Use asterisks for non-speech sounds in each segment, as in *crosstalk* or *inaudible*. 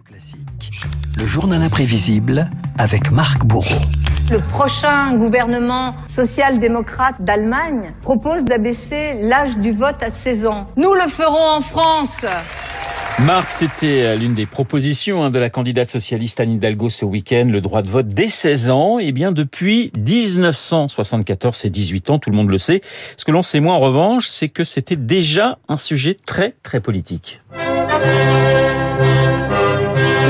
Classique, le journal imprévisible avec Marc Bourreau. Le prochain gouvernement social-démocrate d'Allemagne propose d'abaisser l'âge du vote à 16 ans. Nous le ferons en France. Marc, c'était euh, l'une des propositions hein, de la candidate socialiste Anne Hidalgo ce week-end, le droit de vote dès 16 ans. Et bien depuis 1974, c'est 18 ans, tout le monde le sait. Ce que l'on sait moins en revanche, c'est que c'était déjà un sujet très très politique.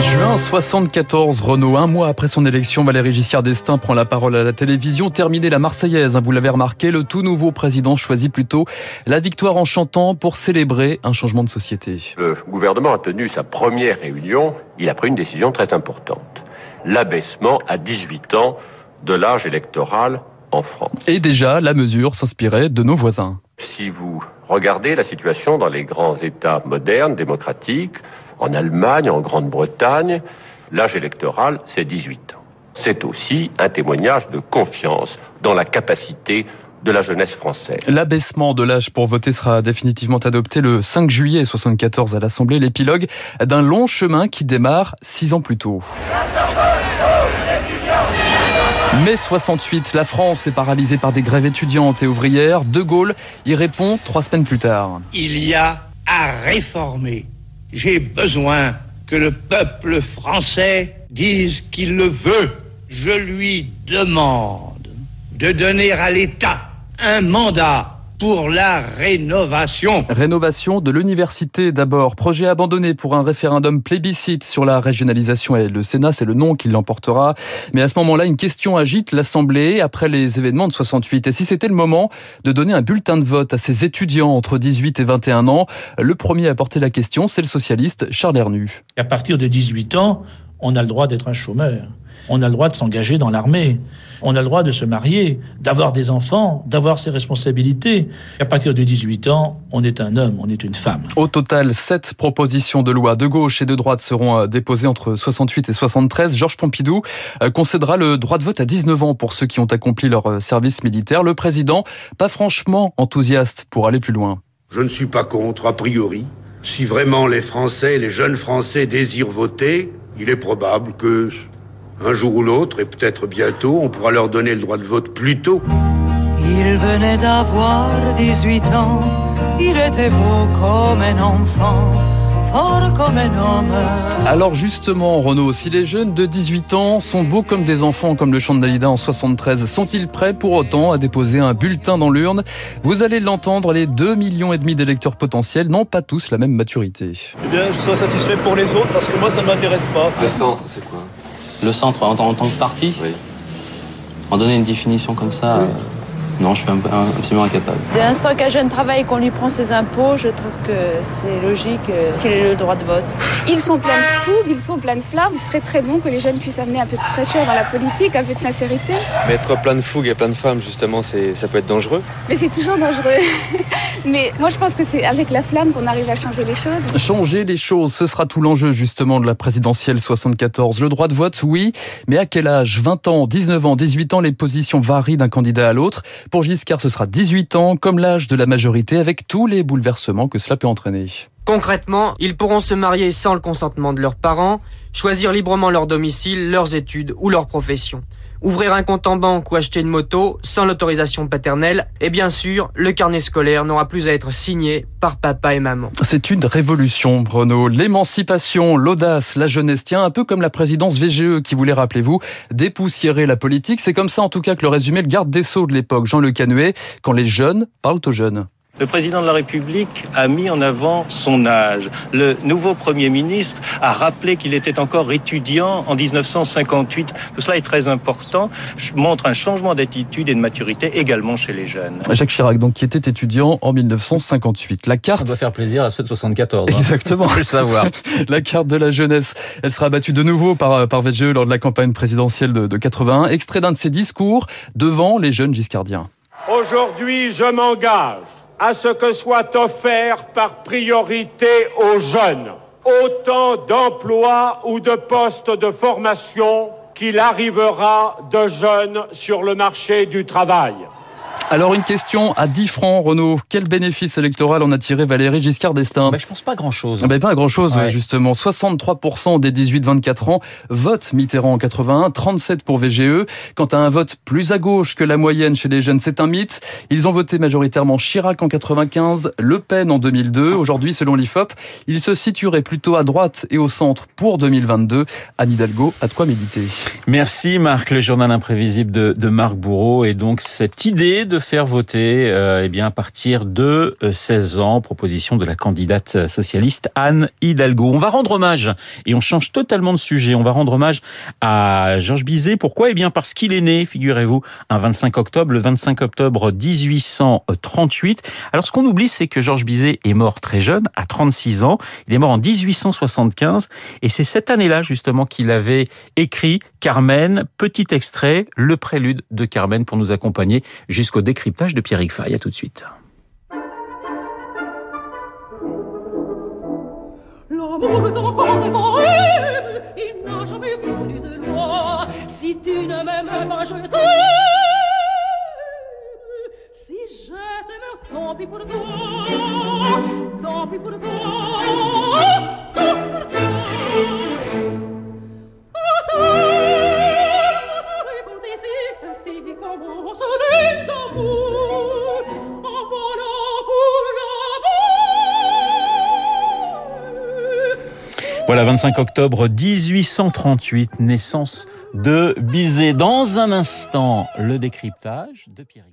Juin 74, Renault, un mois après son élection, Valéry Giscard d'Estaing prend la parole à la télévision. Terminé la Marseillaise, hein, vous l'avez remarqué, le tout nouveau président choisit plutôt la victoire en chantant pour célébrer un changement de société. Le gouvernement a tenu sa première réunion, il a pris une décision très importante. L'abaissement à 18 ans de l'âge électoral en France. Et déjà, la mesure s'inspirait de nos voisins. Si vous regardez la situation dans les grands États modernes, démocratiques, en Allemagne, en Grande-Bretagne, l'âge électoral, c'est 18 ans. C'est aussi un témoignage de confiance dans la capacité de la jeunesse française. L'abaissement de l'âge pour voter sera définitivement adopté le 5 juillet 74 à l'Assemblée, l'épilogue d'un long chemin qui démarre six ans plus tôt. Mai 68, la France est paralysée par des grèves étudiantes et ouvrières. De Gaulle y répond trois semaines plus tard. Il y a à réformer j'ai besoin que le peuple français dise qu'il le veut. Je lui demande de donner à l'État un mandat pour la rénovation. Rénovation de l'université d'abord. Projet abandonné pour un référendum plébiscite sur la régionalisation et le Sénat, c'est le nom qui l'emportera. Mais à ce moment-là, une question agite l'Assemblée après les événements de 68. Et si c'était le moment de donner un bulletin de vote à ces étudiants entre 18 et 21 ans, le premier à porter la question, c'est le socialiste Charles Hernu. À partir de 18 ans, on a le droit d'être un chômeur. On a le droit de s'engager dans l'armée. On a le droit de se marier, d'avoir des enfants, d'avoir ses responsabilités. À partir de 18 ans, on est un homme, on est une femme. Au total, sept propositions de loi de gauche et de droite seront euh, déposées entre 68 et 73. Georges Pompidou euh, concédera le droit de vote à 19 ans pour ceux qui ont accompli leur euh, service militaire. Le président, pas franchement enthousiaste pour aller plus loin. Je ne suis pas contre, a priori. Si vraiment les Français, les jeunes Français désirent voter, il est probable que un jour ou l'autre, et peut-être bientôt, on pourra leur donner le droit de vote plus tôt. Il venait d'avoir 18 ans, il était beau comme un enfant. Fort comme un homme. Alors justement, Renaud, si les jeunes de 18 ans sont beaux comme des enfants, comme le chant de Dalida en 73, sont-ils prêts pour autant à déposer un bulletin dans l'urne? Vous allez l'entendre, les 2 millions et demi d'électeurs potentiels n'ont pas tous la même maturité. Eh bien, je suis satisfait pour les autres parce que moi, ça ne m'intéresse pas. Le centre, c'est quoi? Le centre en, tant que parti Oui. En donner une définition comme ça, oui. Non, je suis un, un, absolument incapable. Dès l'instant qu'un jeune travaille et qu'on lui prend ses impôts, je trouve que c'est logique qu'il ait le droit de vote. Ils sont pleins de fougue, ils sont pleins de flamme. Il serait très bon que les jeunes puissent amener un peu de fraîcheur dans la politique, un peu de sincérité. Mais être plein de fougue et plein de femmes, justement, ça peut être dangereux. Mais c'est toujours dangereux. *laughs* Mais moi, je pense que c'est avec la flamme qu'on arrive à changer les choses. Changer les choses, ce sera tout l'enjeu, justement, de la présidentielle 74. Le droit de vote, oui, mais à quel âge? 20 ans, 19 ans, 18 ans, les positions varient d'un candidat à l'autre. Pour Giscard, ce sera 18 ans, comme l'âge de la majorité, avec tous les bouleversements que cela peut entraîner. Concrètement, ils pourront se marier sans le consentement de leurs parents, choisir librement leur domicile, leurs études ou leur profession ouvrir un compte en banque ou acheter une moto sans l'autorisation paternelle. Et bien sûr, le carnet scolaire n'aura plus à être signé par papa et maman. C'est une révolution, Bruno. L'émancipation, l'audace, la jeunesse. Tiens, un peu comme la présidence VGE qui voulait, rappelez-vous, dépoussiérer la politique. C'est comme ça, en tout cas, que le résumé le garde des Sceaux de l'époque, Jean Le Canuet, quand les jeunes parlent aux jeunes. Le président de la République a mis en avant son âge. Le nouveau Premier ministre a rappelé qu'il était encore étudiant en 1958. Tout cela est très important, montre un changement d'attitude et de maturité également chez les jeunes. Jacques Chirac, donc, qui était étudiant en 1958. La carte... Ça doit faire plaisir à ceux de 74. Hein. Exactement. *laughs* Le savoir. *laughs* la carte de la jeunesse, elle sera battue de nouveau par, par VGE lors de la campagne présidentielle de, de 81. Extrait d'un de ses discours devant les jeunes giscardiens. Aujourd'hui, je m'engage à ce que soit offert par priorité aux jeunes autant d'emplois ou de postes de formation qu'il arrivera de jeunes sur le marché du travail. Alors une question à 10 francs, Renaud. Quel bénéfice électoral en a tiré Valérie Giscard d'Estaing bah, Je pense pas grand-chose. Bah, pas grand-chose, ouais. justement. 63% des 18-24 ans votent Mitterrand en 81, 37 pour VGE. Quant à un vote plus à gauche que la moyenne chez les jeunes, c'est un mythe. Ils ont voté majoritairement Chirac en 95, Le Pen en 2002. Aujourd'hui, selon l'IFOP, il se situerait plutôt à droite et au centre pour 2022. Anne Hidalgo a de quoi méditer. Merci Marc, le journal imprévisible de, de Marc Bourreau. Et donc cette idée de faire voter euh, eh bien, à partir de 16 ans, proposition de la candidate socialiste Anne Hidalgo. On va rendre hommage, et on change totalement de sujet, on va rendre hommage à Georges Bizet. Pourquoi? Eh bien parce qu'il est né, figurez-vous, un 25 octobre, le 25 octobre 1838. Alors ce qu'on oublie, c'est que Georges Bizet est mort très jeune, à 36 ans. Il est mort en 1875, et c'est cette année-là justement qu'il avait écrit Carmen, petit extrait, le prélude de Carmen pour nous accompagner jusqu'au décryptage de Pierrick Fay. À tout de suite. L'amour d'enfant des bohèmes, il n'a jamais connu de loi. Si tu ne m'aimes pas, je t'aime. Si je t'aime, tant pis pour toi. Tant pis pour toi. Voilà, 25 octobre 1838, naissance de Bizet. Dans un instant, le décryptage de Pierre.